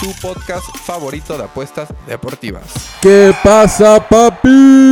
tu podcast favorito de apuestas deportivas. ¿Qué pasa, papis?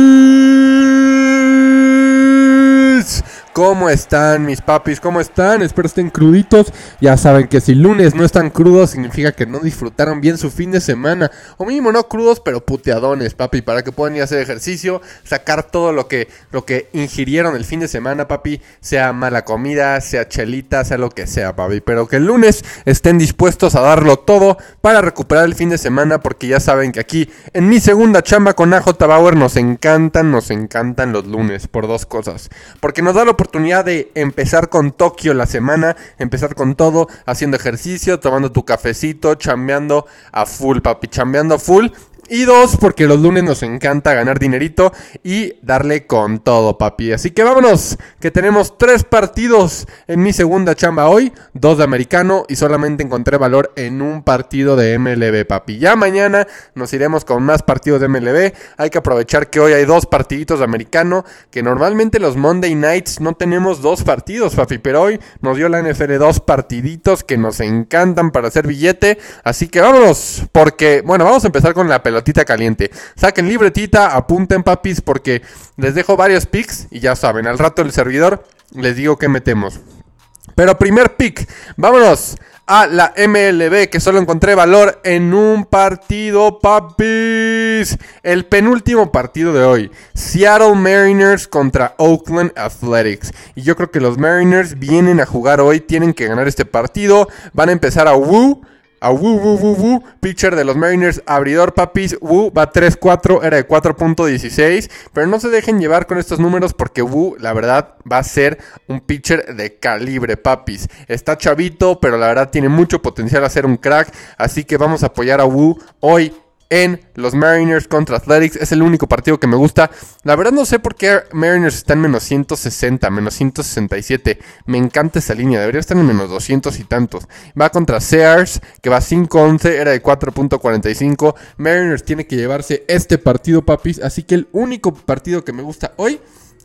¿Cómo están mis papis? ¿Cómo están? Espero estén cruditos. Ya saben que si lunes no están crudos significa que no disfrutaron bien su fin de semana. O mínimo no crudos, pero puteadones, papi, para que puedan ir a hacer ejercicio, sacar todo lo que, lo que ingirieron el fin de semana, papi. Sea mala comida, sea chelita, sea lo que sea, papi. Pero que el lunes estén dispuestos a darlo todo para recuperar el fin de semana, porque ya saben que aquí en mi segunda chamba con AJ Bauer nos encantan, nos encantan los lunes por dos cosas. Porque nos da oportunidad de empezar con Tokio la semana, empezar con todo, haciendo ejercicio, tomando tu cafecito, chambeando a full, papi, chambeando a full. Y dos, porque los lunes nos encanta ganar dinerito y darle con todo, papi. Así que vámonos, que tenemos tres partidos en mi segunda chamba hoy, dos de americano y solamente encontré valor en un partido de MLB, papi. Ya mañana nos iremos con más partidos de MLB. Hay que aprovechar que hoy hay dos partiditos de americano, que normalmente los Monday Nights no tenemos dos partidos, papi. Pero hoy nos dio la NFL dos partiditos que nos encantan para hacer billete. Así que vámonos, porque, bueno, vamos a empezar con la pelota pelotita caliente. Saquen libretita, apunten papis porque les dejo varios picks y ya saben, al rato el servidor les digo que metemos. Pero primer pick, vámonos a la MLB que solo encontré valor en un partido, papis. El penúltimo partido de hoy, Seattle Mariners contra Oakland Athletics. Y yo creo que los Mariners vienen a jugar hoy, tienen que ganar este partido, van a empezar a Woo a Wu Wu Wu Wu, pitcher de los Mariners, abridor papis, Wu va 3-4, era de 4.16, pero no se dejen llevar con estos números porque Wu, la verdad, va a ser un pitcher de calibre papis. Está chavito, pero la verdad tiene mucho potencial a ser un crack, así que vamos a apoyar a Wu hoy en los Mariners contra Athletics. Es el único partido que me gusta. La verdad no sé por qué Mariners está en menos 160, menos 167. Me encanta esa línea. Debería estar en menos 200 y tantos. Va contra Sears, que va 5-11, era de 4.45. Mariners tiene que llevarse este partido, papis. Así que el único partido que me gusta hoy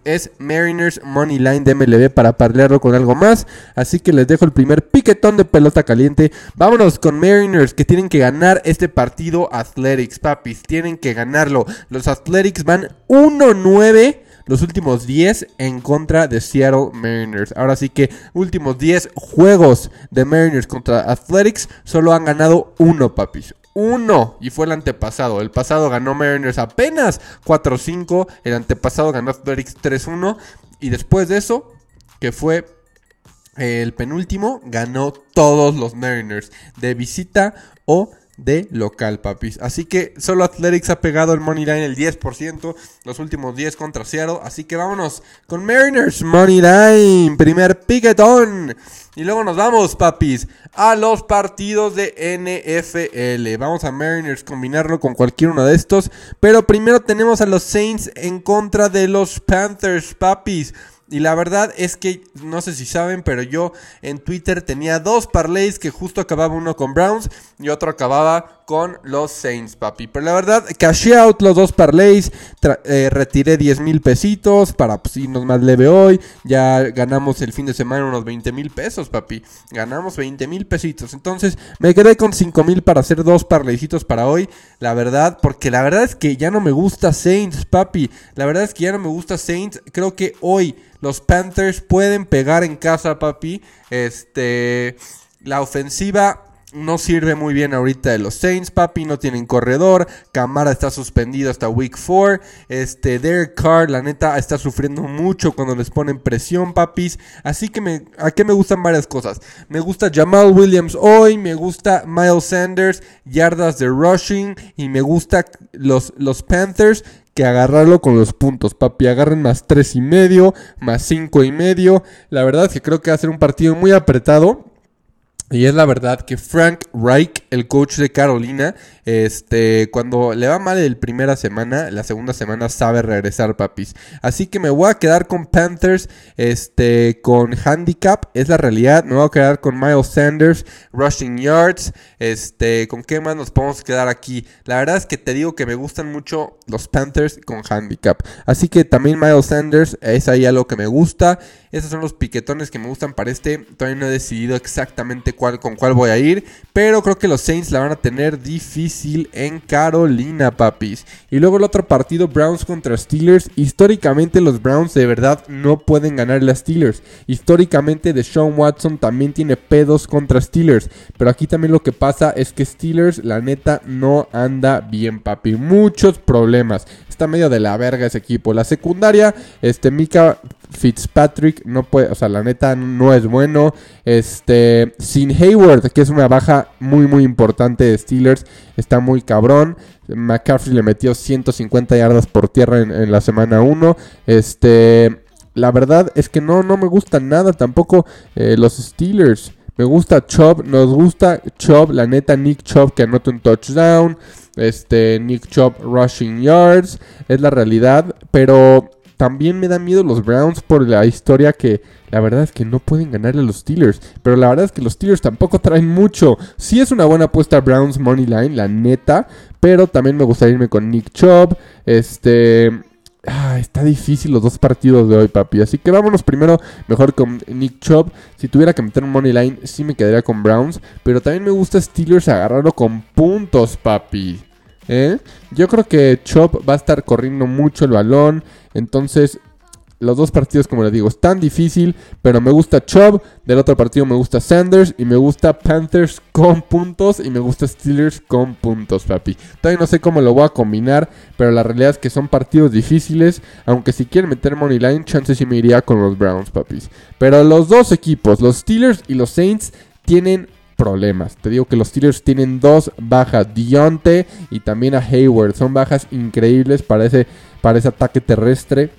es Mariners Money Line de MLB para parlearlo con algo más. Así que les dejo el primer piquetón de pelota caliente. Vámonos con Mariners que tienen que ganar este partido Athletics, papis. Tienen que ganarlo. Los Athletics van 1-9 los últimos 10 en contra de Seattle Mariners. Ahora sí que últimos 10 juegos de Mariners contra Athletics solo han ganado uno, papis. 1 y fue el antepasado. El pasado ganó Mariners apenas 4-5. El antepasado ganó Athletics 3-1. Y después de eso, que fue el penúltimo, ganó todos los Mariners de visita o de local, papis. Así que solo Athletics ha pegado el Money Line el 10%, los últimos 10 contra Seattle. Así que vámonos con Mariners Money Line, primer piquetón. Y luego nos vamos, papis, a los partidos de NFL. Vamos a Mariners combinarlo con cualquier uno de estos. Pero primero tenemos a los Saints en contra de los Panthers, papis. Y la verdad es que, no sé si saben, pero yo en Twitter tenía dos parlays que justo acababa uno con Browns y otro acababa con los Saints, papi. Pero la verdad, cash out los dos parlays, eh, retiré 10 mil pesitos para pues, irnos más leve hoy. Ya ganamos el fin de semana unos 20 mil pesos, papi. Ganamos 20 mil pesitos. Entonces me quedé con 5 mil para hacer dos parlaycitos para hoy. La verdad, porque la verdad es que ya no me gusta Saints, papi. La verdad es que ya no me gusta Saints. Creo que hoy los Panthers pueden pegar en casa, papi. Este, la ofensiva no sirve muy bien ahorita de los Saints, papi. No tienen corredor. Camara está suspendido hasta week 4. Este, Derek Carr, la neta, está sufriendo mucho cuando les ponen presión, papis. Así que me, a qué me gustan varias cosas. Me gusta Jamal Williams hoy. Me gusta Miles Sanders, yardas de rushing. Y me gusta los, los Panthers que agarrarlo con los puntos, papi. Agarren más tres y medio, más cinco y medio. La verdad es que creo que va a ser un partido muy apretado. Y es la verdad que Frank Reich, el coach de Carolina, este, cuando le va mal el primera semana, la segunda semana sabe regresar, papis. Así que me voy a quedar con Panthers, este, con handicap, es la realidad. Me voy a quedar con Miles Sanders, rushing yards, este, ¿con qué más nos podemos quedar aquí? La verdad es que te digo que me gustan mucho los Panthers con handicap. Así que también Miles Sanders es ahí algo que me gusta. Esos son los piquetones que me gustan para este. Todavía no he decidido exactamente con cuál voy a ir. Pero creo que los Saints la van a tener difícil en Carolina, papis. Y luego el otro partido, Browns contra Steelers. Históricamente los Browns de verdad no pueden ganar a Steelers. Históricamente Deshaun Watson también tiene pedos contra Steelers. Pero aquí también lo que pasa es que Steelers la neta no anda bien, papi. Muchos problemas. Está medio de la verga ese equipo. La secundaria, este Mika Fitzpatrick no puede, o sea, la neta no es bueno. Este, sin Hayward, que es una baja muy, muy importante de Steelers, está muy cabrón. McCaffrey le metió 150 yardas por tierra en, la semana 1. Este, la verdad es que no, no me gustan nada tampoco eh, los Steelers. Me gusta Chubb, nos gusta Chubb, la neta Nick Chubb que anota un touchdown. Este, Nick Chubb rushing yards, es la realidad, pero también me da miedo los Browns por la historia que la verdad es que no pueden ganarle a los Steelers. Pero la verdad es que los Steelers tampoco traen mucho. Sí es una buena apuesta Browns Money Line, la neta. Pero también me gustaría irme con Nick Chubb. Este... Ah, está difícil los dos partidos de hoy, papi. Así que vámonos primero mejor con Nick Chubb. Si tuviera que meter un money line, sí me quedaría con Browns. Pero también me gusta Steelers agarrarlo con puntos, papi. ¿Eh? Yo creo que Chop va a estar corriendo mucho el balón. Entonces, los dos partidos, como les digo, están difícil. Pero me gusta Chubb. Del otro partido me gusta Sanders. Y me gusta Panthers con puntos. Y me gusta Steelers con puntos, papi. Todavía no sé cómo lo voy a combinar. Pero la realidad es que son partidos difíciles. Aunque si quieren meter money line, chances sí me iría con los Browns, papis. Pero los dos equipos, los Steelers y los Saints, tienen problemas. Te digo que los Steelers tienen dos bajas, Dionte y también a Hayward. Son bajas increíbles para ese, para ese ataque terrestre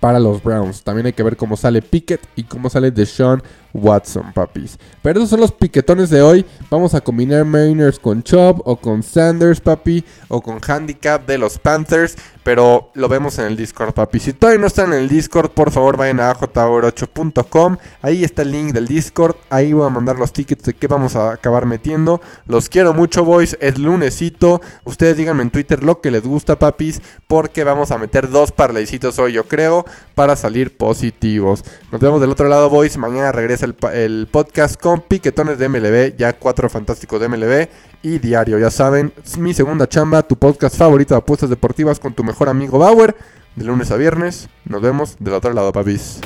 para los Browns. También hay que ver cómo sale Pickett y cómo sale Deshaun Watson, papis. Pero esos son los piquetones de hoy. Vamos a combinar Mariners con Chubb o con Sanders, papi, o con Handicap de los Panthers. Pero lo vemos en el Discord, papi. Si todavía no están en el Discord, por favor vayan a jor8.com. Ahí está el link del Discord. Ahí voy a mandar los tickets de que vamos a acabar metiendo. Los quiero mucho, boys. Es lunesito. Ustedes díganme en Twitter lo que les gusta, papis. Porque vamos a meter dos parleycitos hoy, yo creo, para salir positivos. Nos vemos del otro lado, boys. Mañana regresa el, podcast con piquetones de MLB, ya cuatro fantásticos de MLB y diario. Ya saben, mi segunda chamba, tu podcast favorito de apuestas deportivas con tu mejor amigo Bauer, de lunes a viernes. Nos vemos del otro lado, papis.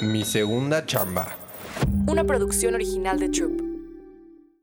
Mi segunda chamba. Una producción original de Troop.